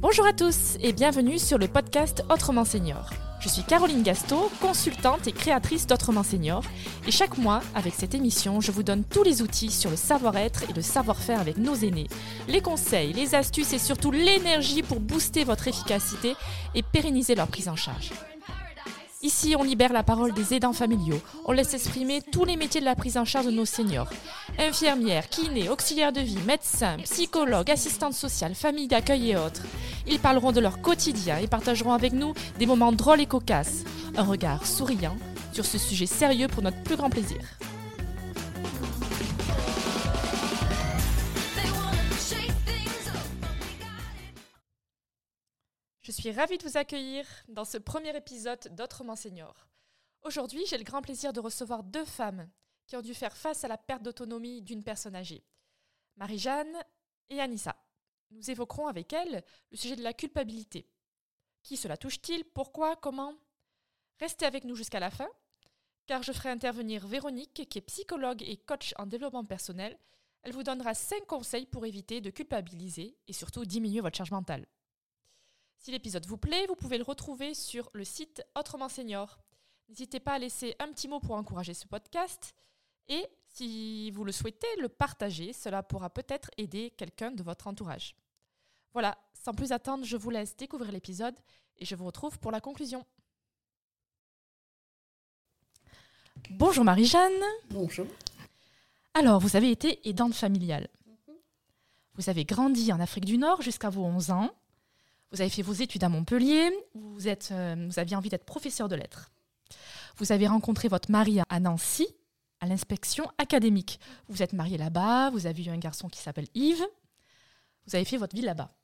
Bonjour à tous et bienvenue sur le podcast Autrement Senior. Je suis Caroline Gasto, consultante et créatrice d'Autrement Senior. Et chaque mois, avec cette émission, je vous donne tous les outils sur le savoir-être et le savoir-faire avec nos aînés. Les conseils, les astuces et surtout l'énergie pour booster votre efficacité et pérenniser leur prise en charge. Ici, on libère la parole des aidants familiaux. On laisse exprimer tous les métiers de la prise en charge de nos seniors. Infirmières, kinés, auxiliaires de vie, médecins, psychologues, assistantes sociales, familles d'accueil et autres. Ils parleront de leur quotidien et partageront avec nous des moments drôles et cocasses. Un regard souriant sur ce sujet sérieux pour notre plus grand plaisir. Je suis ravie de vous accueillir dans ce premier épisode d'Autrement Senior. Aujourd'hui, j'ai le grand plaisir de recevoir deux femmes qui ont dû faire face à la perte d'autonomie d'une personne âgée, Marie-Jeanne et Anissa. Nous évoquerons avec elles le sujet de la culpabilité. Qui cela touche-t-il? Pourquoi? Comment? Restez avec nous jusqu'à la fin, car je ferai intervenir Véronique, qui est psychologue et coach en développement personnel. Elle vous donnera 5 conseils pour éviter de culpabiliser et surtout diminuer votre charge mentale. Si l'épisode vous plaît, vous pouvez le retrouver sur le site Autrement Senior. N'hésitez pas à laisser un petit mot pour encourager ce podcast et, si vous le souhaitez, le partager. Cela pourra peut-être aider quelqu'un de votre entourage. Voilà, sans plus attendre, je vous laisse découvrir l'épisode et je vous retrouve pour la conclusion. Bonjour Marie-Jeanne. Bonjour. Alors, vous avez été aidante familiale. Vous avez grandi en Afrique du Nord jusqu'à vos 11 ans. Vous avez fait vos études à Montpellier. Vous, êtes, euh, vous aviez envie d'être professeur de lettres. Vous avez rencontré votre mari à Nancy, à l'inspection académique. Vous êtes marié là-bas. Vous avez eu un garçon qui s'appelle Yves. Vous avez fait votre vie là-bas.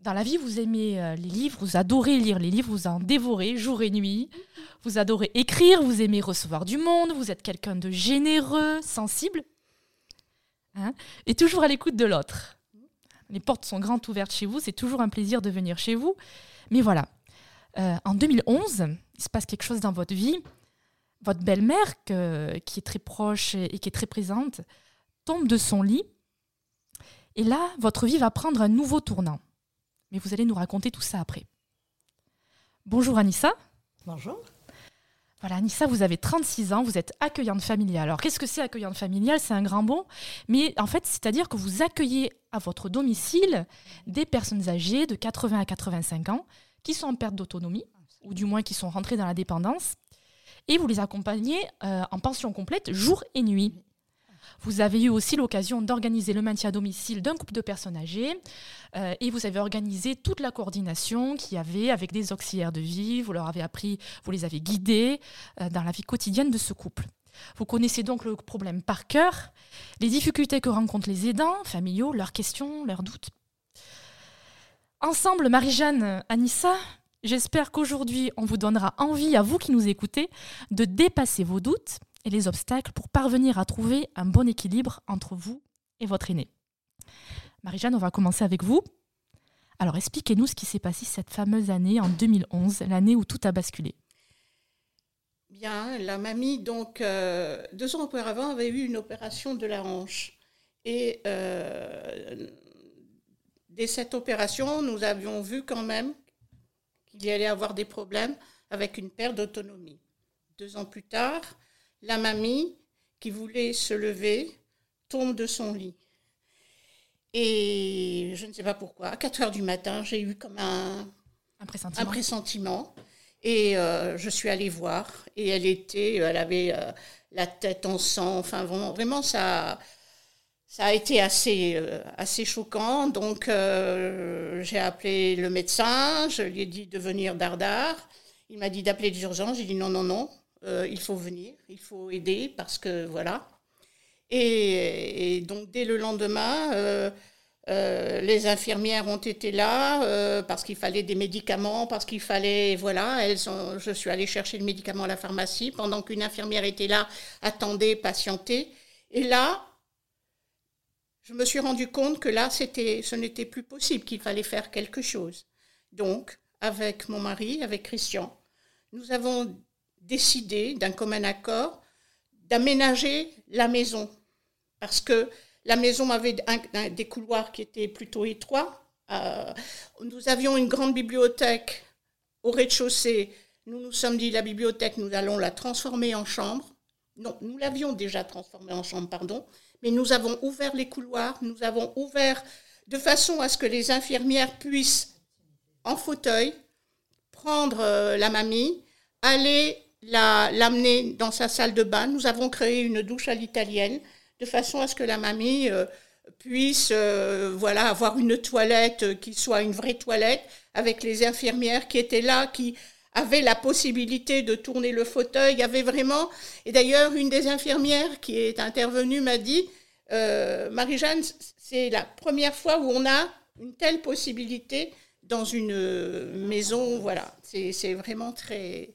Dans la vie, vous aimez euh, les livres, vous adorez lire les livres, vous en dévorez jour et nuit. Vous adorez écrire, vous aimez recevoir du monde, vous êtes quelqu'un de généreux, sensible, hein, et toujours à l'écoute de l'autre. Les portes sont grandes ouvertes chez vous, c'est toujours un plaisir de venir chez vous. Mais voilà, euh, en 2011, il se passe quelque chose dans votre vie. Votre belle-mère, qui est très proche et qui est très présente, tombe de son lit. Et là, votre vie va prendre un nouveau tournant. Mais vous allez nous raconter tout ça après. Bonjour Anissa. Bonjour. Voilà, Anissa, vous avez 36 ans, vous êtes accueillante familiale. Alors, qu'est-ce que c'est accueillante familiale? C'est un grand mot, mais en fait, c'est-à-dire que vous accueillez à votre domicile des personnes âgées de 80 à 85 ans qui sont en perte d'autonomie, ou du moins qui sont rentrées dans la dépendance, et vous les accompagnez euh, en pension complète jour et nuit. Vous avez eu aussi l'occasion d'organiser le maintien à domicile d'un couple de personnes âgées euh, et vous avez organisé toute la coordination qu'il y avait avec des auxiliaires de vie. Vous leur avez appris, vous les avez guidés euh, dans la vie quotidienne de ce couple. Vous connaissez donc le problème par cœur, les difficultés que rencontrent les aidants familiaux, leurs questions, leurs doutes. Ensemble, Marie-Jeanne, Anissa, j'espère qu'aujourd'hui, on vous donnera envie, à vous qui nous écoutez, de dépasser vos doutes et les obstacles pour parvenir à trouver un bon équilibre entre vous et votre aîné. Marie-Jeanne, on va commencer avec vous. Alors expliquez-nous ce qui s'est passé cette fameuse année en 2011, l'année où tout a basculé. Bien, la mamie, donc, euh, deux ans auparavant, avait eu une opération de la hanche. Et euh, dès cette opération, nous avions vu quand même qu'il y allait avoir des problèmes avec une perte d'autonomie. Deux ans plus tard, la mamie, qui voulait se lever, tombe de son lit. Et je ne sais pas pourquoi, à 4 heures du matin, j'ai eu comme un, pressentiment. pressentiment. Et euh, je suis allée voir. Et elle était, elle avait euh, la tête en sang. Enfin, vraiment, ça, ça a été assez, euh, assez choquant. Donc, j'ai appelé le médecin. Je lui ai dit de venir d'Ardard. Il m'a dit d'appeler d'urgence. J'ai dit non, non, non. Euh, il faut venir, il faut aider parce que voilà. Et, donc dès le lendemain, euh, euh, les infirmières ont été là parce qu'il fallait des médicaments, parce qu'il fallait, voilà, elles sont, je suis allée chercher le médicament à la pharmacie pendant qu'une infirmière était là, attendait, patientait. Et là, je me suis rendu compte que là, c'était, ce n'était plus possible, qu'il fallait faire quelque chose. Donc, avec mon mari, avec Christian, nous avons décidé d'un commun accord d'aménager la maison. Parce que la maison avait des couloirs qui étaient plutôt étroits. Euh, nous avions une grande bibliothèque au rez-de-chaussée. Nous nous sommes dit, la bibliothèque, nous allons la transformer en chambre. Non, nous l'avions déjà transformée en chambre, pardon. Mais nous avons ouvert les couloirs, nous avons ouvert de façon à ce que les infirmières puissent, en fauteuil, prendre euh, la mamie, aller l'amener dans sa salle de bain. Nous avons créé une douche à l'italienne de façon à ce que la mamie euh, puisse euh, voilà, avoir une toilette qui soit une vraie toilette avec les infirmières qui étaient là, qui avaient la possibilité de tourner le fauteuil. Il y avait vraiment, et d'ailleurs, une des infirmières qui est intervenue m'a dit, euh, Marie-Jeanne, c'est la première fois où on a une telle possibilité dans une maison. Voilà, c'est vraiment très.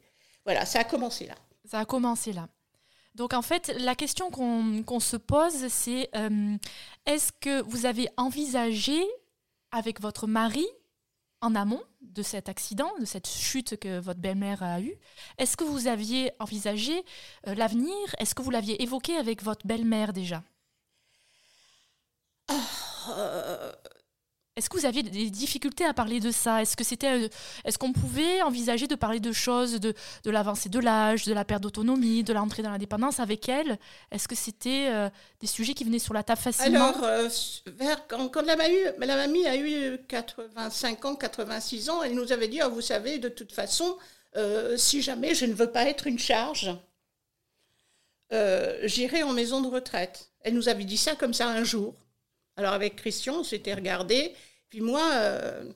Voilà, ça a commencé là. Ça a commencé là. Donc en fait, la question qu'on se pose, c'est euh, est-ce que vous avez envisagé avec votre mari en amont de cet accident, de cette chute que votre belle-mère a eue, est-ce que vous aviez envisagé euh, l'avenir? Est-ce que vous l'aviez évoqué avec votre belle-mère déjà? Ah, est-ce que vous aviez des difficultés à parler de ça? Est-ce que c'était, euh, est-ce qu'on pouvait envisager de parler de choses, de, l'avancée de l'âge, de la perte d'autonomie, de l'entrée dans l'indépendance avec elle? Est-ce que c'était euh, des sujets qui venaient sur la table facilement? Alors, euh, quand, la, mamie, la, a eu 85 ans, 86 ans, elle nous avait dit, oh, vous savez, de toute façon, si jamais je ne veux pas être une charge, j'irai en maison de retraite. Elle nous avait dit ça comme ça un jour. Alors avec Christian, on s'était regardé. Puis moi, euh,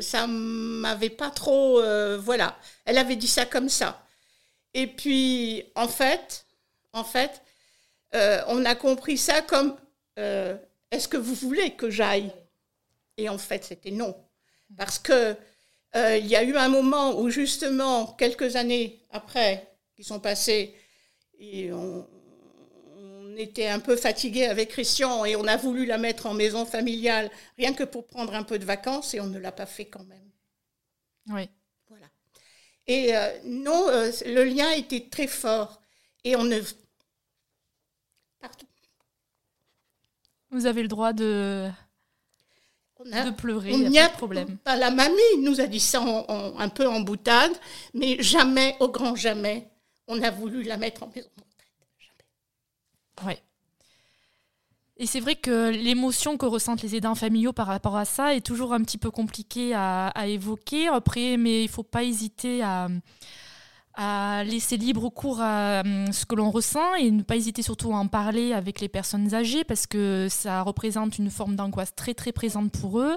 ça m'avait pas trop. Euh, voilà. Elle avait dit ça comme ça. Et puis, en fait, en fait, euh, on a compris ça comme est-ce que vous voulez que j'aille? Et en fait, c'était non. Parce que il y a eu un moment où, justement, quelques années après, qui sont passées, et on, était un peu fatigué avec Christian et on a voulu la mettre en maison familiale, rien que pour prendre un peu de vacances, et on ne l'a pas fait quand même. Oui. Voilà. Et euh, non, euh, le lien était très fort. Et on ne. Pardon. Vous avez le droit de. de pleurer, il n'y a, pas de problème. La mamie nous a dit ça un peu en boutade, mais jamais, au grand jamais, on a voulu la mettre en maison. Ouais. Et c'est vrai que l'émotion que ressentent les aidants familiaux par rapport à ça est toujours un petit peu compliquée à, à évoquer. Après, mais il ne faut pas hésiter à, à laisser libre cours à hum, ce que l'on ressent et ne pas hésiter surtout à en parler avec les personnes âgées parce que ça représente une forme d'angoisse très très présente pour eux.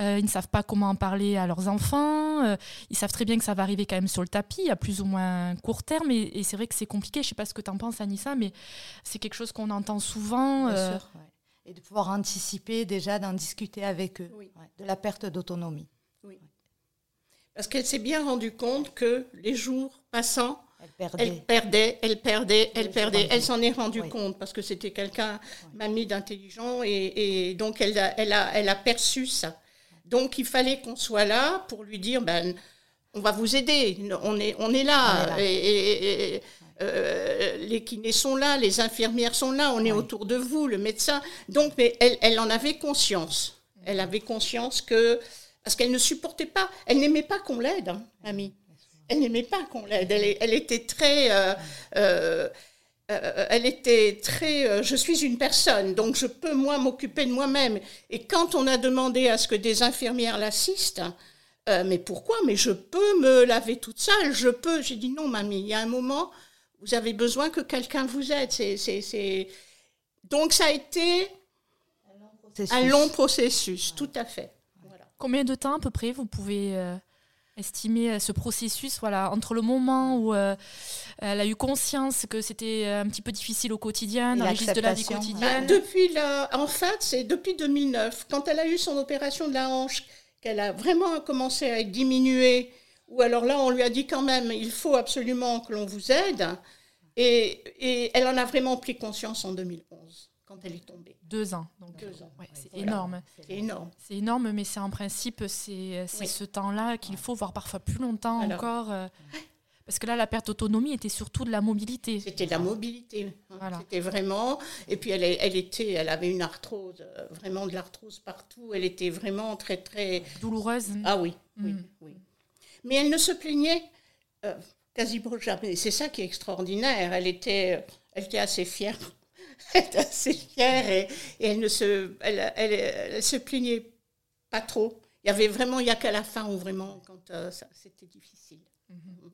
Euh, ils ne savent pas comment en parler à leurs enfants. Euh, ils savent très bien que ça va arriver quand même sur le tapis à plus ou moins court terme et, c'est vrai que c'est compliqué. Je ne sais pas ce que tu en penses Anissa, mais c'est quelque chose qu'on entend souvent. Bien euh, sûr, Et de pouvoir anticiper déjà, d'en discuter avec eux, de la perte d'autonomie. Oui. Parce qu'elle s'est bien rendue compte que les jours passant, elle perdait, elle perdait, elle perdait, elle s'en est rendue compte parce que c'était quelqu'un, mamie d'intelligent, et, donc elle a, elle, a, elle a perçu ça. Donc il fallait qu'on soit là pour lui dire, ben, on va vous aider, on est, on est là. Et, euh, les kinés sont là, les infirmières sont là, on est autour de vous, le médecin. Donc, mais elle, elle en avait conscience. Elle avait conscience que parce qu'elle ne supportait pas, elle n'aimait pas qu'on l'aide, hein, amie. Elle n'aimait pas qu'on l'aide. Elle, était très. Euh, euh, euh, elle était très. je suis une personne, donc je peux, moi, m'occuper de moi-même. Et quand on a demandé à ce que des infirmières l'assistent, mais pourquoi? Mais je peux me laver toute seule, je peux. J'ai dit non, mamie, il y a un moment, vous avez besoin que quelqu'un vous aide. C'est, Donc ça a été un long processus, tout à fait. Combien de temps à peu près vous pouvez euh, estimer euh, ce processus voilà, entre le moment où euh, elle a eu conscience que c'était un petit peu difficile au quotidien, dans le registre de la vie quotidienne bah, Depuis En fait, c'est depuis 2009, quand elle a eu son opération de la hanche, qu'elle a vraiment commencé à être diminuée, ou alors là, on lui a dit quand même, il faut absolument que l'on vous aide. Et, et, elle en a vraiment pris conscience en 2011, quand elle est tombée. Deux ans. Donc, Deux ans. c'est énorme. C'est énorme. C'est énorme, mais c'est en principe, c'est ce temps-là qu'il faut, voir parfois plus longtemps encore. Euh. Parce que là, la perte d'autonomie était surtout de la mobilité. C'était de la mobilité. Hein. C'était vraiment. Et puis elle, elle, était, elle avait une arthrose, euh, vraiment de l'arthrose partout. Elle était vraiment très très douloureuse. Ah oui, oui, mm. oui. Mais elle ne se plaignait euh, quasiment jamais. C'est ça qui est extraordinaire. Elle était, elle était assez fière. Elle était assez fière et, elle ne se, elle, elle, se plaignait pas trop. Il y avait vraiment, il n'y a qu'à la fin où vraiment, quand euh, c'était difficile. Mm-hmm.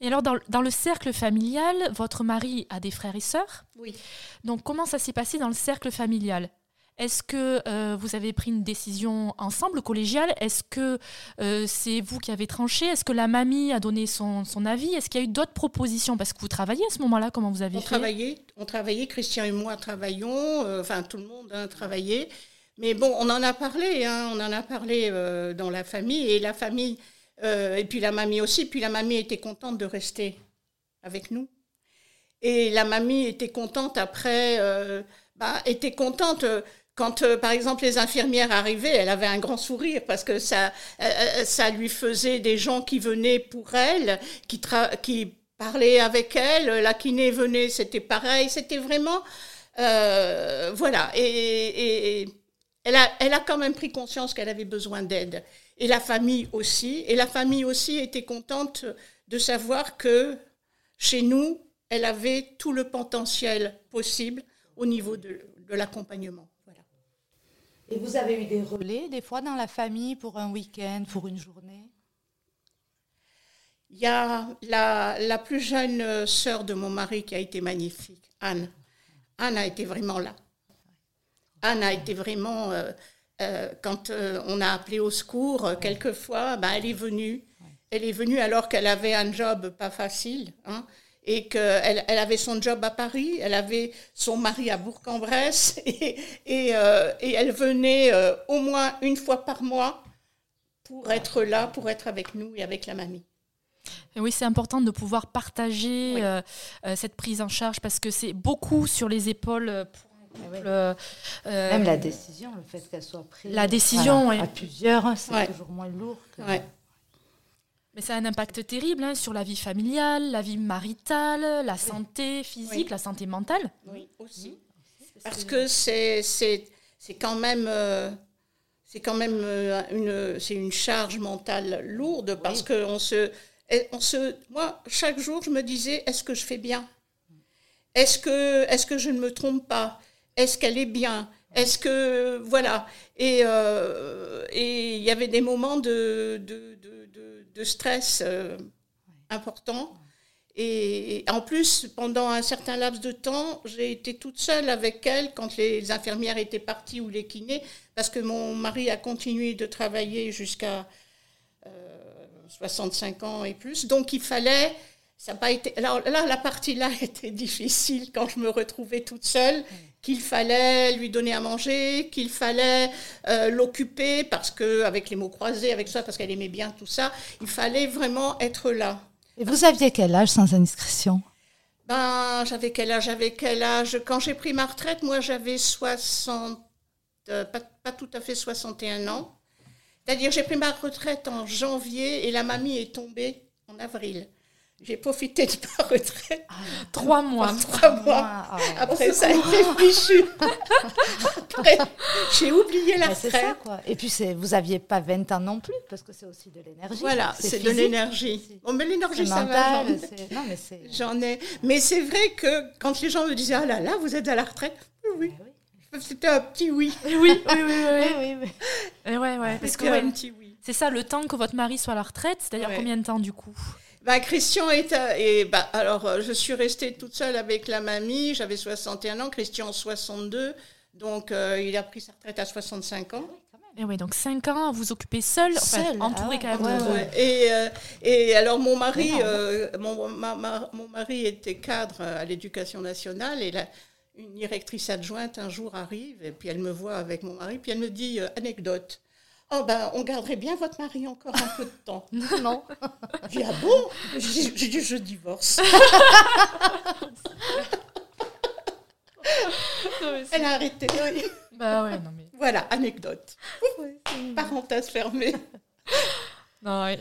Et alors, dans, dans, le cercle familial, votre mari a des frères et sœurs? Oui. Donc, comment ça s'est passé dans le cercle familial? Est-ce que euh, vous avez pris une décision ensemble, collégiale? Est-ce que euh, c'est vous qui avez tranché? Est-ce que la mamie a donné son, avis? Est-ce qu'il y a eu d'autres propositions? Parce que vous travaillez à ce moment-là, comment vous avez on fait? travaillait, On travaillait, Christian et moi travaillions, euh, enfin tout le monde a travaillé. Mais bon, on en a parlé, hein, on en a parlé dans la famille, et la famille, et puis la mamie aussi, puis la mamie était contente de rester avec nous. Et la mamie était contente après, bah, était contente quand, euh, par exemple, les infirmières arrivaient, elle avait un grand sourire parce que ça, euh, euh, ça lui faisait des gens qui venaient pour elle, qui, parlaient avec elle. La kiné venait, c'était pareil. C'était vraiment, voilà. Et, elle, a, quand même pris conscience qu'elle avait besoin d'aide. Et la famille aussi. Et la famille aussi était contente de savoir que chez nous, elle avait tout le potentiel possible au niveau de l'accompagnement. Et vous avez eu des relais, des fois, dans la famille pour un week-end, pour une journée? Il y a la, la, plus jeune sœur de mon mari qui a été magnifique, Anne. Anne a été vraiment là. Anne a été vraiment, euh, euh, quand euh, on a appelé au secours, quelquefois, ben, elle est venue. Elle est venue alors qu'elle avait un job pas facile. Hein et qu'elle elle avait son job à Paris, elle avait son mari à Bourg-en-Bresse, et, et, euh, et, elle venait euh, au moins une fois par mois pour être là, pour être avec nous et avec la mamie. Et oui, c'est important de pouvoir partager euh, cette prise en charge parce que c'est beaucoup sur les épaules pour Même la décision, le fait qu'elle soit prise la décision, à plusieurs, c'est toujours moins lourd. Que... Mais ça a un impact terrible hein, sur la vie familiale, la vie maritale, la santé physique, la santé mentale. Oui, aussi. Parce que c'est quand même... Euh, c'est quand même euh, une, c'est une charge mentale lourde parce que on se, on se, moi, chaque jour, je me disais, est-ce que je fais bien? Est-ce que, est que je ne me trompe pas? Est-ce qu'elle est bien? Est-ce que, voilà. Et euh, il y avait des moments de, de de stress euh, important. Et, en plus, pendant un certain laps de temps, j'ai été toute seule avec elle quand les infirmières étaient parties ou les kinés, parce que mon mari a continué de travailler jusqu'à 65 euh, ans et plus. Donc il fallait, ça n'a pas été. Alors là, la partie là était difficile quand je me retrouvais toute seule qu'il fallait lui donner à manger, qu'il fallait euh, l'occuper parce que avec les mots croisés, avec ça, parce qu'elle aimait bien tout ça, il fallait vraiment être là. Et vous aviez quel âge sans indiscrétion? Ben, j'avais quel âge J'avais quel âge? Quand j'ai pris ma retraite, moi j'avais 60, euh, pas, pas, tout à fait 61 ans. C'est-à-dire j'ai pris ma retraite en janvier et la mamie est tombée en avril. J'ai profité de ma retraite. Ah, trois mois. Trois mois. Ah Après, ça a été fichu. Après, j'ai oublié la retraite. Ça, quoi. Et puis, vous n'aviez pas 20 ans non plus, parce que c'est aussi de l'énergie. Voilà, c'est de l'énergie. Bon, mais l'énergie, ça va. Non, mais J'en ai. Mais c'est vrai que quand les gens me disaient, ah là là, vous êtes à la retraite, oui. oui. C'était un petit oui. Oui, oui, oui, oui. oui, oui. ouais, ouais. Parce que, un petit oui. C'est ça, le temps que votre mari soit à la retraite, c'est-à-dire combien de temps du coup? Bah, Christian est. et bah, alors, euh, je suis restée toute seule avec la mamie. J'avais 61 ans, Christian 62. Donc, euh, il a pris sa retraite à 65 ans. Et oui, donc 5 ans, vous occupez seul, seul entouré ah quand même. Et, euh, et alors, mon mari, mon, mon mari était cadre à l'éducation nationale et la, une directrice adjointe un jour arrive et puis elle me voit avec mon mari, puis elle me dit anecdote. Oh ben, on garderait bien votre mari encore un peu de temps. non. J'ai ah bon? J'ai dit, je divorce. Elle a arrêté. Bah ouais, non mais... Voilà, anecdote. Parenthèse fermée. Non,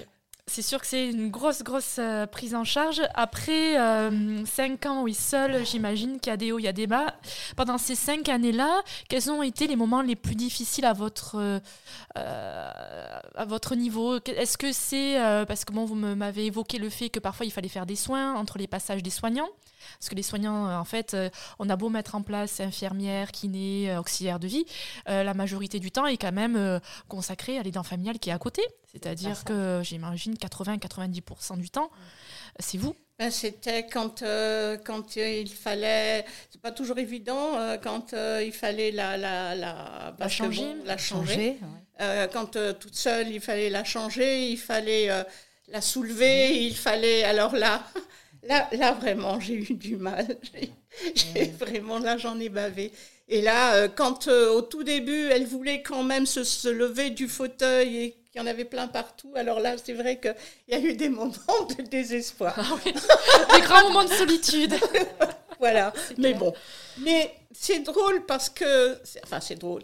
C'est sûr que c'est une grosse, grosse euh, prise en charge. Après euh, cinq ans, oui, seul, j'imagine qu'il y a des hauts, il y a des bas. Pendant ces cinq années-là, quels ont été les moments les plus difficiles à votre, euh, à votre niveau? Est-ce que c'est, parce que vous m'avez évoqué le fait que parfois il fallait faire des soins entre les passages des soignants parce que les soignants, en fait, on a beau mettre en place infirmières, kinés, auxiliaires de vie, la majorité du temps est quand même consacrée à l'aidant familial qui est à côté. C'est-à-dire que j'imagine 80-90% du temps, c'est vous. Ben, c'était quand, euh, quand il fallait, c'est pas toujours évident, euh, quand euh, il fallait la, la, la, la changer. la changer. quand toute seule, il fallait la changer, il fallait la soulever, il fallait. Alors là, là, là vraiment, j'ai eu du mal. J'ai, vraiment, là, j'en ai bavé. Et là, quand au tout début, elle voulait quand même se, se lever du fauteuil et il y en avait plein partout. Alors là, c'est vrai qu'il y a eu des moments de désespoir. Ah des grands moments de solitude. voilà. Mais bon. Mais c'est drôle parce que. Enfin, c'est drôle.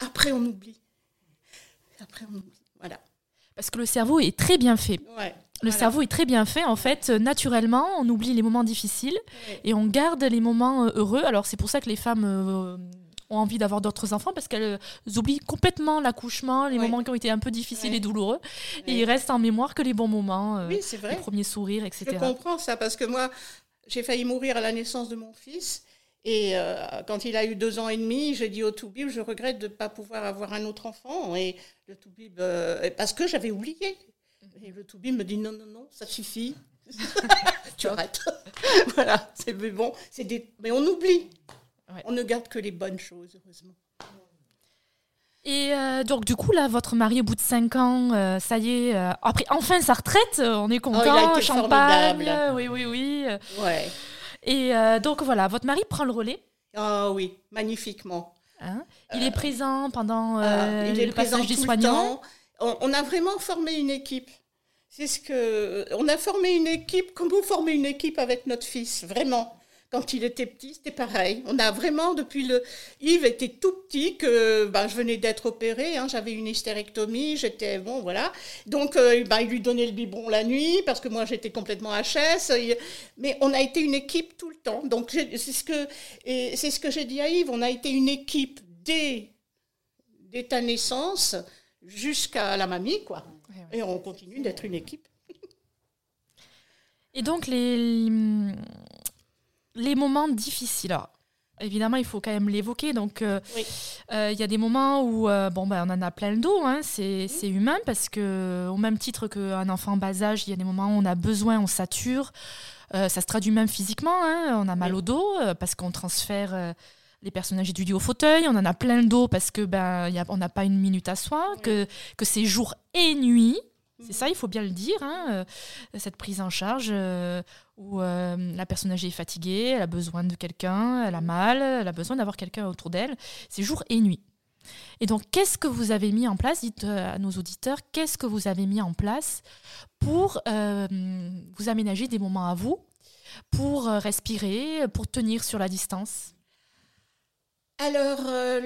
Après, on oublie. Après, on oublie. Voilà. Parce que le cerveau est très bien fait. Ouais. Le cerveau est très bien fait. En fait, naturellement, on oublie les moments difficiles et on garde les moments euh, heureux. Alors, c'est pour ça que les femmes euh, ont envie d'avoir d'autres enfants parce qu'elles oublient complètement l'accouchement, les moments qui ont été un peu difficiles et douloureux. Et il reste en mémoire que les bons moments, euh, oui, vrai. les premiers sourires, etc. Je comprends ça parce que moi, j'ai failli mourir à la naissance de mon fils. Et euh, quand il a eu deux ans et demi, j'ai dit au Toubib, je regrette de ne pas pouvoir avoir un autre enfant. Et le Toubib, euh, parce que j'avais oublié. Et le Toubib me dit non, non, non, ça suffit. tu arrêtes. voilà, c'est bon. Des... Mais on oublie. On ne garde que les bonnes choses, heureusement. Et euh, donc, du coup, là, votre mari, au bout de 5 ans, euh, ça y est, euh, après enfin sa retraite, on est content, oh, champagne, oui, oui, oui. Ouais. Et donc, voilà, votre mari prend le relais. Ah oh, oui, magnifiquement. Hein? Il est présent pendant il est le passage des soignants? On, on, a vraiment formé une équipe. C'est ce que on a formé une équipe comme vous formez une équipe avec notre fils, vraiment. Quand il était petit, c'était pareil. On a vraiment, depuis le. Yves était tout petit, que ben, je venais d'être opérée, hein, j'avais une hystérectomie, j'étais. Bon, voilà. Donc, euh, ben, il lui donnait le biberon la nuit, parce que moi, j'étais complètement HS. Mais on a été une équipe tout le temps. Donc, c'est ce que, ce que j'ai dit à Yves. On a été une équipe dès, dès ta naissance jusqu'à la mamie, quoi. Et on continue d'être une équipe. Et donc, les, les moments difficiles. évidemment, il faut quand même l'évoquer. Donc, euh, euh, il y a des moments où, euh, bon, ben, on en a plein le dos. Hein, c'est humain parce que, au même titre qu'un enfant en bas âge, il y a des moments où on a besoin, on sature. ça se traduit même physiquement. Hein, on a mal au dos parce qu'on transfère les personnages étudiés au fauteuil. On en a plein le dos parce que ben, on n'a pas une minute à soi, que, que c'est jour et nuit. C'est ça, il faut bien le dire, hein, euh, cette prise en charge euh, où euh, la personne âgée est fatiguée, elle a besoin de quelqu'un, elle a mal, elle a besoin d'avoir quelqu'un autour d'elle. C'est jour et nuit. Et donc, qu'est-ce que vous avez mis en place Dites à nos auditeurs, qu'est-ce que vous avez mis en place pour vous aménager des moments à vous, pour respirer, pour tenir sur la distance? Alors,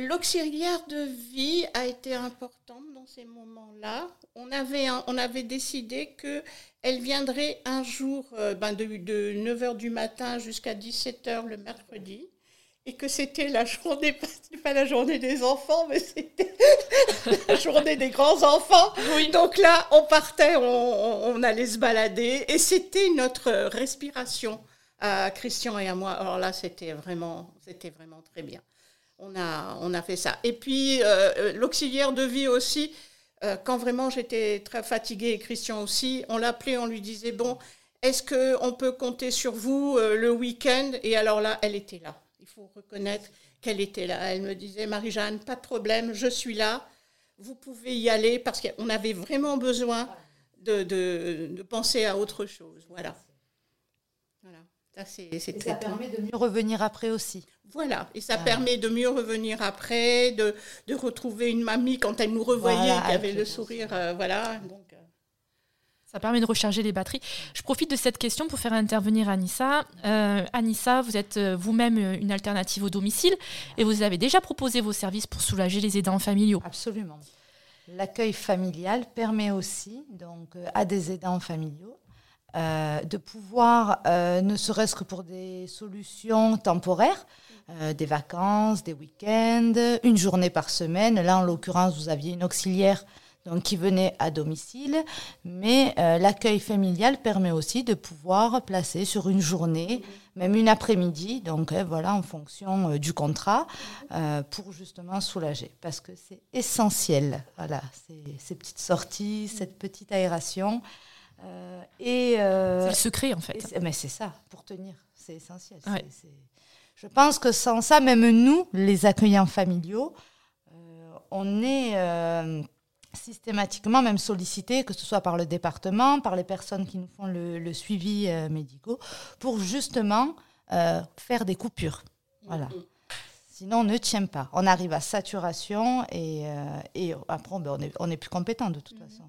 l'auxiliaire de vie a été importante dans ces moments-là on avait, on avait décidé qu'elle viendrait un jour euh, ben de, 9h du matin jusqu'à 17h le mercredi et que c'était la journée, pas la journée des enfants, mais c'était la journée des grands-enfants. Donc là, on partait, on, allait se balader, et c'était notre respiration à Christian et à moi. Alors là, c'était vraiment, c'était vraiment très bien. On a, on a fait ça. Et puis, euh, euh, l'auxiliaire de vie aussi, euh, quand vraiment j'étais très fatiguée, et Christian aussi, on l'appelait, on lui disait, bon, est-ce qu'on peut compter sur vous le week-end? Et alors là, elle était là. Il faut reconnaître qu'elle était là. Elle me disait, Marie-Jeanne, pas de problème, je suis là, vous pouvez y aller, parce qu'on avait vraiment besoin de, de, penser à autre chose. Voilà. Voilà. Ça, c'est, ça permet de mieux revenir après aussi. Voilà, et ça permet de mieux revenir après, de, de, retrouver une mamie quand elle nous revoyait, qui avait le sourire, euh, voilà. Donc, euh. Ça permet de recharger les batteries. Je profite de cette question pour faire intervenir Anissa. Euh, Anissa, vous êtes vous-même une alternative au domicile et vous avez déjà proposé vos services pour soulager les aidants familiaux. Absolument. L'accueil familial permet aussi donc, à des aidants familiaux de pouvoir, ne serait-ce que pour des solutions temporaires, des vacances, des week-ends, une journée par semaine. Là, en l'occurrence, vous aviez une auxiliaire donc qui venaient à domicile, mais euh, l'accueil familial permet aussi de pouvoir placer sur une journée, même une après-midi, donc euh, voilà, en fonction euh, du contrat, pour justement soulager, parce que c'est essentiel, voilà, ces, petites sorties, cette petite aération. Et c'est le secret en fait. mais c'est ça, pour tenir, c'est essentiel. je pense que sans ça, même nous, les accueillants familiaux, on est systématiquement même sollicité, que ce soit par le département, par les personnes qui nous font le, suivi euh, médical, pour justement euh, faire des coupures. Voilà. Sinon, on ne tient pas. On arrive à saturation et, euh, après, ben, on, est, plus compétent de toute façon.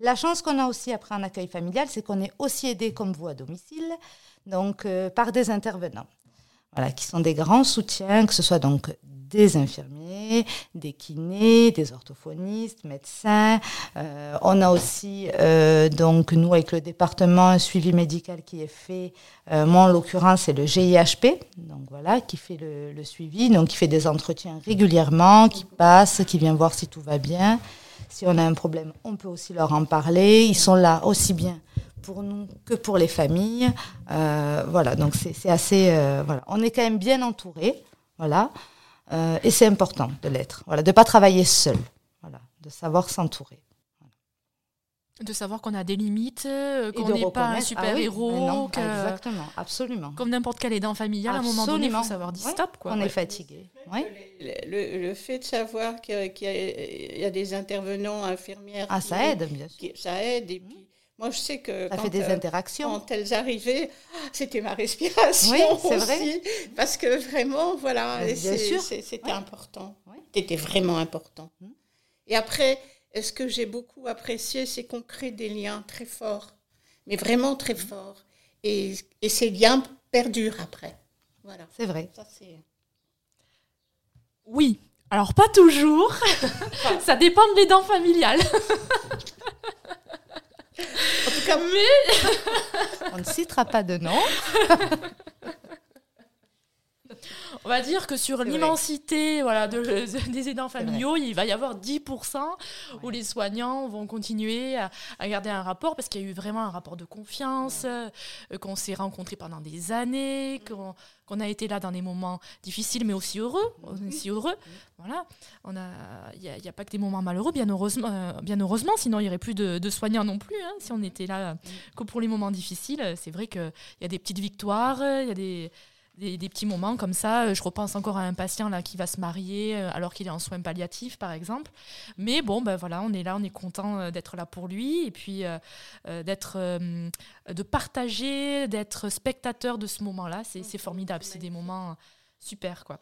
La chance qu'on a aussi après un accueil familial, c'est qu'on est aussi aidé comme vous à domicile, donc par des intervenants. Voilà, qui sont des grands soutiens, que ce soit donc des infirmiers, des kinés, des orthophonistes, médecins. Euh, on a aussi, euh, donc, nous, avec le département, un suivi médical qui est fait. Euh, moi, en l'occurrence, c'est le GIHP, donc voilà, qui fait le, le, suivi, donc qui fait des entretiens régulièrement, qui passe, qui vient voir si tout va bien. Si on a un problème, on peut aussi leur en parler. Ils sont là aussi bien pour nous que pour les familles. voilà, donc c'est assez. voilà. On est quand même bien entouré. Voilà. Euh, et c'est important de l'être, voilà, de ne pas travailler seul, voilà, de savoir s'entourer. De savoir qu'on a des limites, euh, qu'on n'est pas un ah super-héros. exactement, absolument. Comme n'importe quel aidant familial, à un moment donné, il faut savoir dire stop. Quoi. On est fatigué. Le, fait de savoir qu'il y, a des intervenants infirmières. Ah, ça aide, bien sûr. ça aide. Et puis, moi, je sais que ça fait des euh, interactions. Quand elles arrivaient, c'était ma respiration oui, c'est vrai. parce que vraiment, voilà, c'était important. C'était vraiment important. Hum. Et après, ce que j'ai beaucoup apprécié, c'est qu'on crée des liens très forts, mais vraiment très forts, et, et ces liens perdurent après. Voilà. C'est vrai. oui. Alors pas toujours. ça dépend de l'aidant familial. En tout cas, mais... On ne citera pas de nom. On va dire que sur l'immensité voilà, des aidants familiaux, il va y avoir 10% où les soignants vont continuer à, garder un rapport parce qu'il y a eu vraiment un rapport de confiance, euh, qu'on s'est rencontrés pendant des années, qu'on a été là dans des moments difficiles mais aussi heureux. Aussi heureux. Voilà. Il n'y a, pas que des moments malheureux, bien heureusement, euh, bien heureusement sinon il n'y aurait plus de, soignants non plus. Hein, si on était là que pour les moments difficiles, c'est vrai qu'il y a des petites victoires, il y a des des, petits moments comme ça. Euh, je repense encore à un patient là qui va se marier euh, alors qu'il est en soins palliatifs, par exemple. Mais bon, ben voilà, on est là, on est content euh, d'être là pour lui et puis d'être, de partager, d'être spectateur de ce moment-là. C'est, formidable, c'est des moments super, quoi.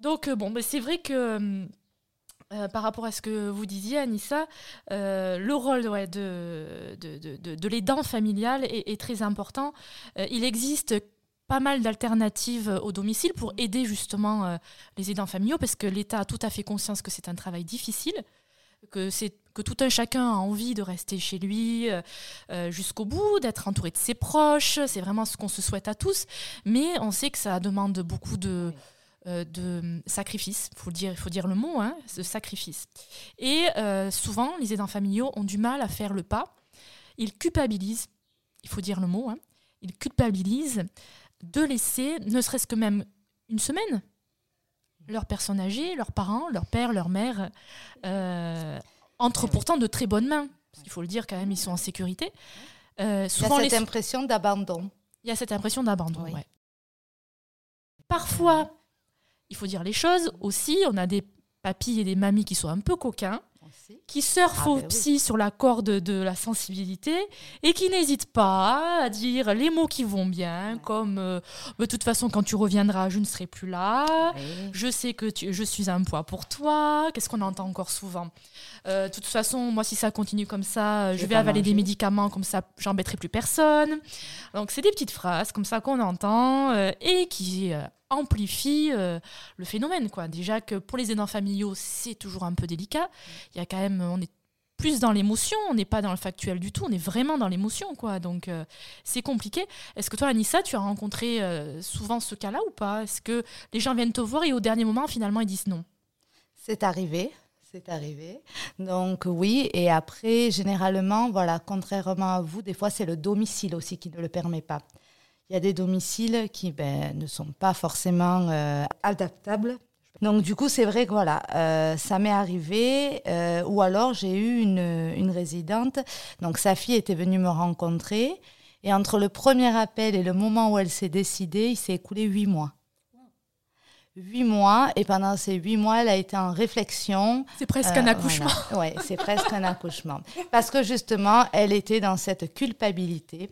Donc bon, ben c'est vrai que par rapport à ce que vous disiez, Anissa, le rôle ouais, de, de, de, de l'aidant familial est, est, très important. il existe pas mal d'alternatives euh, au domicile pour aider justement euh, les aidants familiaux parce que l'État a tout à fait conscience que c'est un travail difficile, que c'est que tout un chacun a envie de rester chez lui euh, jusqu'au bout, d'être entouré de ses proches. C'est vraiment ce qu'on se souhaite à tous. Mais on sait que ça demande beaucoup de, de sacrifice. Il faut dire, faut dire le mot, hein, de sacrifice. Et souvent, les aidants familiaux ont du mal à faire le pas. Ils culpabilisent. Il faut dire le mot. Hein, ils culpabilisent de laisser, ne serait-ce que même une semaine, leurs personnes âgées, leurs parents, leur père, leur mère, euh, entrent pourtant de très bonnes mains. Il faut le dire quand même, ils sont en sécurité. Euh, souvent il y a cette impression d'abandon. Il y a cette impression d'abandon, Parfois, il faut dire les choses aussi, on a des papis et des mamies qui sont un peu coquins qui surfe ah, ben sur la corde de la sensibilité et qui n'hésite pas à dire les mots qui vont bien, comme euh, de toute façon, quand tu reviendras, je ne serai plus là, je sais que je suis un poids pour toi. Qu'est-ce qu'on entend encore souvent? Euh, De toute façon, moi, si ça continue comme ça, je, vais avaler des médicaments, comme ça, j'embêterai plus personne. Donc, c'est des petites phrases comme ça qu'on entend euh, et qui amplifie euh, le phénomène. Quoi. Déjà que pour les aidants familiaux, c'est toujours un peu délicat. Il y a quand même, on est plus dans l'émotion, on n'est pas dans le factuel du tout, on est vraiment dans l'émotion, quoi. Donc euh, c'est compliqué. Est-ce que toi, Anissa, tu as rencontré euh, souvent ce cas-là ou pas? Est-ce que les gens viennent te voir et au dernier moment, finalement, ils disent non? C'est arrivé. C'est arrivé. Donc oui, et après, généralement, voilà, contrairement à vous, des fois c'est le domicile aussi qui ne le permet pas. Il y a des domiciles qui ben, ne sont pas forcément euh, adaptables. Donc du coup, c'est vrai que voilà, euh, ça m'est arrivé. Euh, ou alors j'ai eu une, une, résidente. Donc sa fille était venue me rencontrer. Et entre le premier appel et le moment où elle s'est décidée, il s'est écoulé huit mois huit mois et pendant ces huit mois, elle a été en réflexion. C'est presque un accouchement. Oui, c'est presque un accouchement. Parce que justement, elle était dans cette culpabilité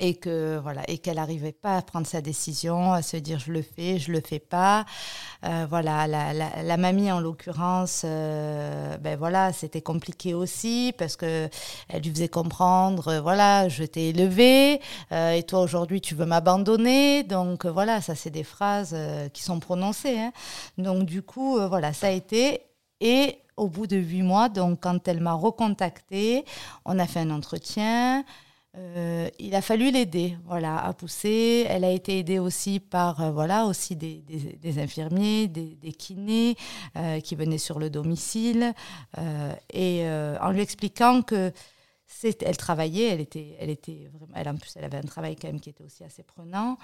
et que voilà et qu'elle n'arrivait pas à prendre sa décision, à se dire je le fais, je le fais pas. Euh, voilà, la, la, mamie en l'occurrence, euh, ben voilà, c'était compliqué aussi parce que elle lui faisait comprendre, euh, voilà, je t'ai élevé et toi aujourd'hui tu veux m'abandonner, donc voilà, ça c'est des phrases qui sont prononcées. Hein. Donc du coup, voilà, ça a été et au bout de huit mois, donc quand elle m'a recontacté, on a fait un entretien. Euh, il a fallu l'aider, voilà, à pousser. Elle a été aidée aussi par, euh, voilà, aussi des, infirmiers, des, kinés euh, qui venaient sur le domicile, et en lui expliquant que elle travaillait, elle était, elle était vraiment, en plus, elle avait un travail quand même qui était aussi assez prenant,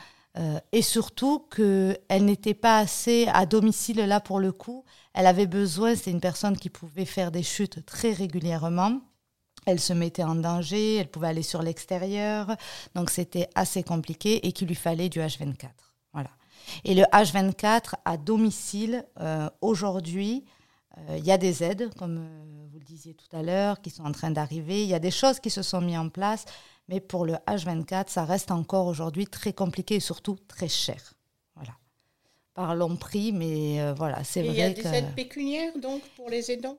et surtout que elle n'était pas assez à domicile là pour le coup. Elle avait besoin, c'est une personne qui pouvait faire des chutes très régulièrement elle se mettait en danger, elle pouvait aller sur l'extérieur, donc c'était assez compliqué et qu'il lui fallait du H24. Voilà. Et le H24 à domicile, euh, aujourd'hui, euh, il y a des aides, comme euh, vous le disiez tout à l'heure, qui sont en train d'arriver. Il y a des choses qui se sont mises en place, mais pour le H24, ça reste encore aujourd'hui très compliqué et surtout très cher. Voilà. Parlons prix, mais voilà, c'est vrai. Il y a des aides pécuniaires donc pour les aidants?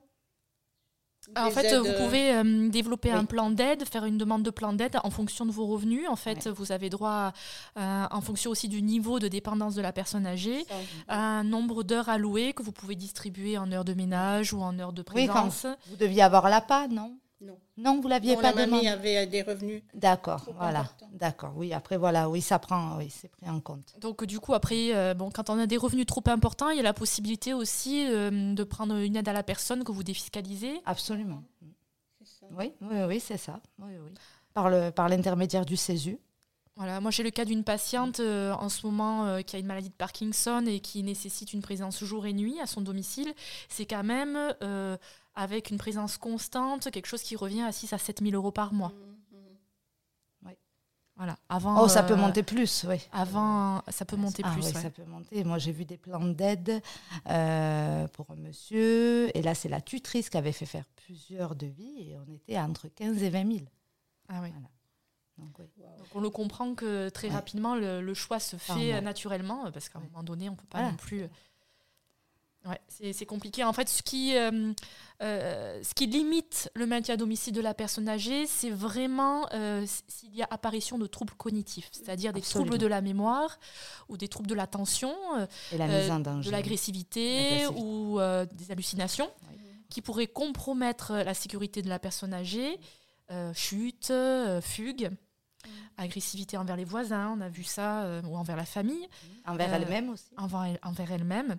En fait, vous pouvez euh, développer un plan d'aide, faire une demande de plan d'aide en fonction de vos revenus. En fait, vous avez droit, euh, en fonction aussi du niveau de dépendance de la personne âgée, à un nombre d'heures allouées que vous pouvez distribuer en heures de ménage ou en heures de présence. Oui, vous deviez avoir l'APA, non? Non. Non, vous l'aviez pas la mamie avait des revenus. D'accord, voilà. D'accord, oui. Après, voilà, oui, ça prend, oui, c'est pris en compte. Donc, du coup, après, euh, bon, quand on a des revenus trop importants, il y a la possibilité aussi euh, de prendre une aide à la personne que vous défiscalisez. Absolument. Oui, oui, oui, c'est ça. Oui, oui. Par, le, par l'intermédiaire du CESU. Voilà, moi j'ai le cas d'une patiente euh, en ce moment qui a une maladie de Parkinson et qui nécessite une présence jour et nuit à son domicile. C'est quand même avec une présence constante, quelque chose qui revient à 6 à 7 000 euros par mois. Oui. Voilà. Avant, oh, ça peut euh, monter plus, oui. Avant, ça peut monter ah, plus. Oui, ça peut monter. Moi, j'ai vu des plans d'aide euh, pour un monsieur. Et là, c'est la tutrice qui avait fait faire plusieurs devis. Et on était entre 15 et 20 000. Ah oui. Donc, oui. Donc, on le comprend que très rapidement, le, choix se fait naturellement. Parce qu'à un moment donné, on ne peut pas non plus Ouais, c'est compliqué. En fait, ce qui, euh, euh, ce qui limite le maintien à domicile de la personne âgée, c'est vraiment euh, s'il y a apparition de troubles cognitifs, c'est-à-dire des troubles de la mémoire ou des troubles de l'attention, de l'agressivité ou des hallucinations qui pourraient compromettre la sécurité de la personne âgée, chute, fugue. Mm. agressivité envers les voisins, on a vu ça, euh, ou envers la famille. Envers elle-même aussi. Envers, envers elle-même.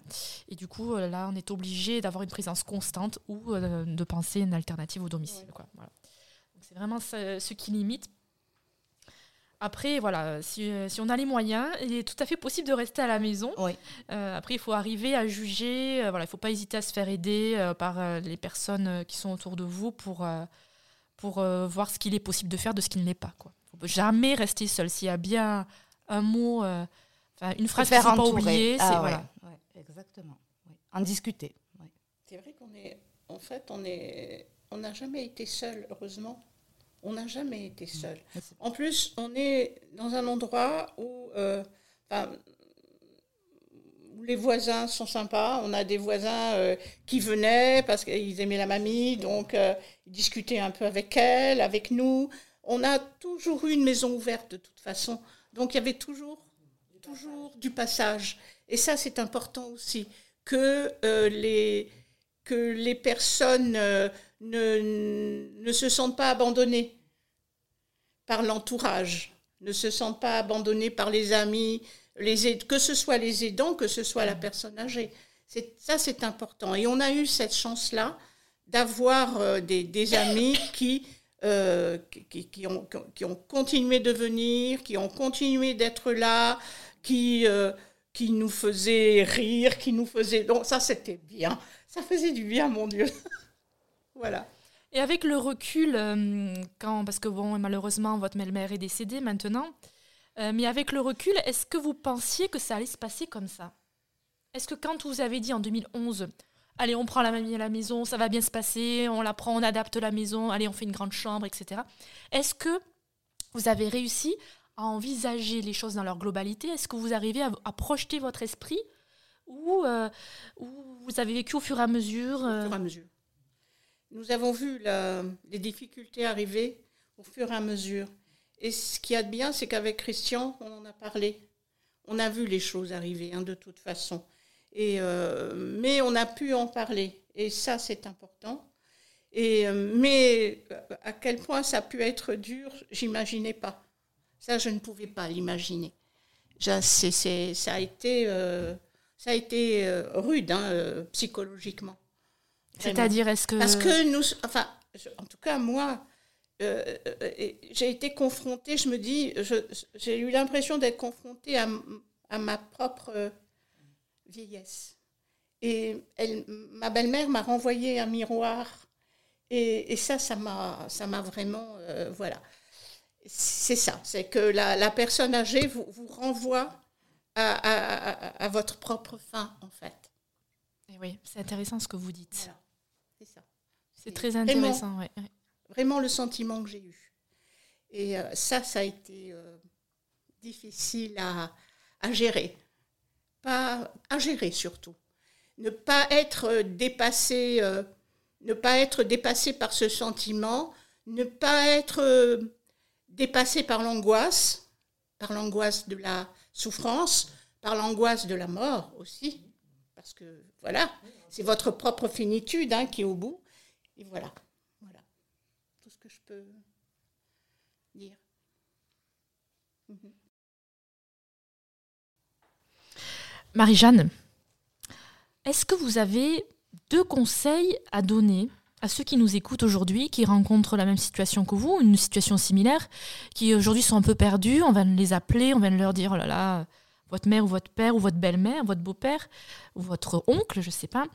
Et du coup, euh, là, on est obligé d'avoir une présence constante ou euh, de penser une alternative au domicile. C'est vraiment ce, qui limite. Après, voilà, si, si, on a les moyens, il est tout à fait possible de rester à la maison. après, il faut arriver à juger. voilà, il ne faut pas hésiter à se faire aider par les personnes qui sont autour de vous pour, pour voir ce qu'il est possible de faire de ce qu'il n'est pas. Quoi jamais rester seul. S'il y a bien un mot, euh, une phrase qu'il ne faut pas oublier, c'est ah voilà. exactement. En discuter. C'est vrai qu'on est, en fait, on est, on n'a jamais été seul, heureusement. On n'a jamais été seul. En plus, on est dans un endroit où, euh, où les voisins sont sympas. On a des voisins euh, qui venaient parce qu'ils aimaient la mamie, donc ils discutaient un peu avec elle, avec nous on a toujours eu une maison ouverte de toute façon. Donc il y avait toujours toujours du passage. Et ça, c'est important aussi, que, euh, les, que les personnes euh, ne, ne se sentent pas abandonnées par l'entourage, ne se sentent pas abandonnées par les amis, les que ce soit les aidants, que ce soit la personne âgée. Ça, c'est important. Et on a eu cette chance-là d'avoir euh, des, des, amis qui, euh, qui, ont, qui, ont, continué de venir, qui ont continué d'être là, qui, euh, qui nous faisaient rire, qui nous faisaient... Donc ça, c'était bien. Ça faisait du bien, mon Dieu. voilà. Et avec le recul, quand, parce que bon, malheureusement, votre belle-mère est décédée maintenant, mais avec le recul, est-ce que vous pensiez que ça allait se passer comme ça? Est-ce que quand vous avez dit en 2011, allez, on prend la mamie à la maison, ça va bien se passer, on la prend, on adapte la maison, allez, on fait une grande chambre, etc. Est-ce que vous avez réussi à envisager les choses dans leur globalité? Est-ce que vous arrivez à, projeter votre esprit ou, euh, vous avez vécu au fur et à mesure Au fur et à mesure. Nous avons vu les difficultés arriver au fur et à mesure. Et ce qui y a de bien, c'est qu'avec Christian, on en a parlé. On a vu les choses arriver, hein, de toute façon. Et, euh, mais on a pu en parler. Et ça, c'est important. Et, euh, mais à quel point ça a pu être dur, j'imaginais pas. Ça, je ne pouvais pas l'imaginer. Ça a été, euh, ça a été rude, hein, psychologiquement. C'est-à-dire, est-ce que... Parce que nous, enfin, en tout cas, moi, j'ai été confrontée, je me dis, j'ai eu l'impression d'être confrontée à, à, ma propre vieillesse. Et elle, ma belle-mère m'a renvoyé un miroir. Et, ça, ça m'a, ça m'a vraiment. Euh, voilà. C'est ça. C'est que la, la, personne âgée vous, vous renvoie à, à, à, votre propre fin, en fait. Et oui, c'est intéressant ce que vous dites. C'est ça. C'est très intéressant, vraiment, vraiment le sentiment que j'ai eu. Et euh, ça, ça a été euh, difficile à, à gérer pas à gérer surtout. Ne pas être dépassé, euh, ne pas être dépassé par ce sentiment, ne pas être euh, dépassé par l'angoisse, par l'angoisse de la souffrance, par l'angoisse de la mort aussi, parce que voilà, c'est votre propre finitude hein, qui est au bout. Et voilà, tout ce que je peux dire. Mhm. Marie-Jeanne, est-ce que vous avez deux conseils à donner à ceux qui nous écoutent aujourd'hui, qui rencontrent la même situation que vous, une situation similaire, qui aujourd'hui sont un peu perdus, on va les appeler, on va leur dire, oh là là, votre mère ou votre père ou votre belle-mère, votre beau-père ou votre oncle, je ne sais pas,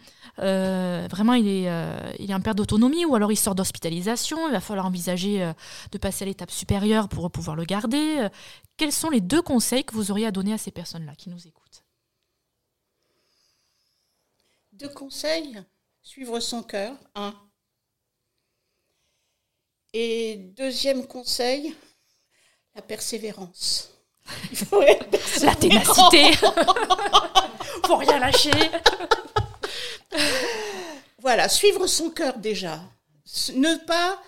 euh, vraiment il est, euh, il est en perte d'autonomie ou alors il sort d'hospitalisation, il va falloir envisager euh, de passer à l'étape supérieure pour pouvoir le garder. Quels sont les deux conseils que vous auriez à donner à ces personnes-là qui nous écoutent? Deux conseils. Suivre son cœur, un. Et deuxième conseil, la persévérance. la ténacité. Faut rien lâcher. voilà, suivre son cœur déjà. Ne pas,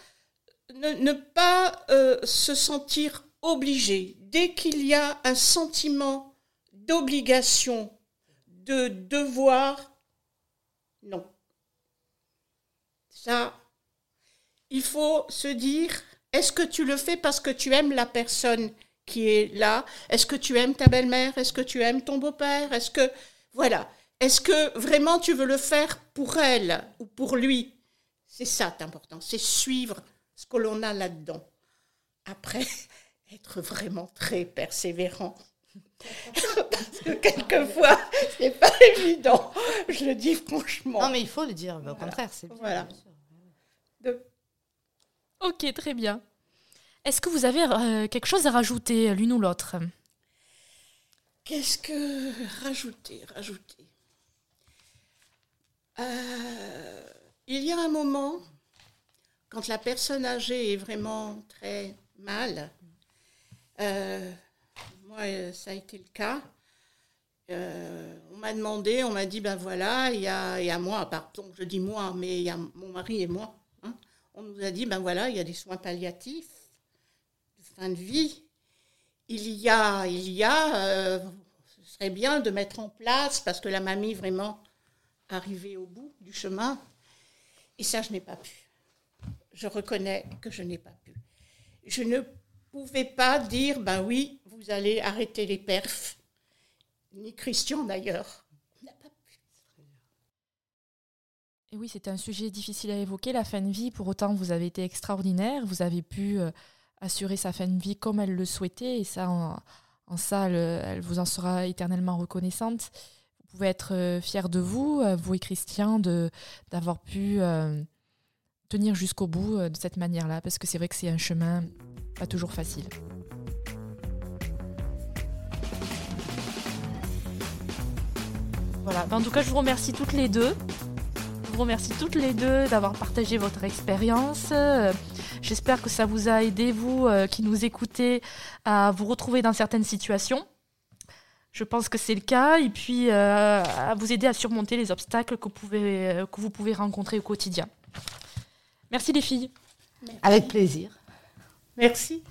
ne, pas euh, se sentir obligé. Dès qu'il y a un sentiment d'obligation, de devoir, non. Ça, il faut se dire, est-ce que tu le fais parce que tu aimes la personne qui est là? Est-ce que tu aimes ta belle-mère? Est-ce que tu aimes ton beau-père? Est-ce que... Voilà. Est-ce que vraiment tu veux le faire pour elle ou pour lui? C'est ça important, c'est suivre ce que l'on a là-dedans. Après, être vraiment très persévérant. Parce que quelquefois, c'est pas évident. Je le dis franchement. Non, mais il faut le dire. Au contraire, c'est Voilà. Ok, très bien. Est-ce que vous avez euh, quelque chose à rajouter l'une ou l'autre? Qu'est-ce que rajouter Rajouter? Euh, il y a un moment, quand la personne âgée est vraiment très mal, euh, euh, ça a été le cas. Euh, on m'a demandé, on m'a dit, ben voilà, il y a, y a moi, pardon, je dis moi, mais il y a mon mari et moi. Hein. On nous a dit, ben voilà, il y a des soins palliatifs de fin de vie. Il y a, il y a, euh, serait bien de mettre en place, parce que la mamie vraiment arrivée au bout du chemin. Et ça, je n'ai pas pu. Je reconnais que je n'ai pas pu. Je ne pouvais pas dire, ben oui, vous allez arrêter les perfs, ni Christian d'ailleurs. Et oui, c'était un sujet difficile à évoquer, la fin de vie. Pour autant, vous avez été extraordinaire. Vous avez pu euh, assurer sa fin de vie comme elle le souhaitait. Et ça, en, en ça, elle, vous en sera éternellement reconnaissante. Vous pouvez être euh, fier de vous, euh, vous et Christian, d'avoir pu tenir jusqu'au bout de cette manière-là. Parce que c'est vrai que c'est un chemin pas toujours facile. Voilà. En tout cas, je vous remercie toutes les deux vous remercie toutes les deux d'avoir partagé votre expérience. Euh, j'espère que ça vous a aidé, vous euh, qui nous écoutez, à vous retrouver dans certaines situations. Je pense que c'est le cas. Et puis, euh, à vous aider à surmonter les obstacles que vous pouvez, que vous pouvez rencontrer au quotidien. Merci les filles. Avec plaisir. Merci.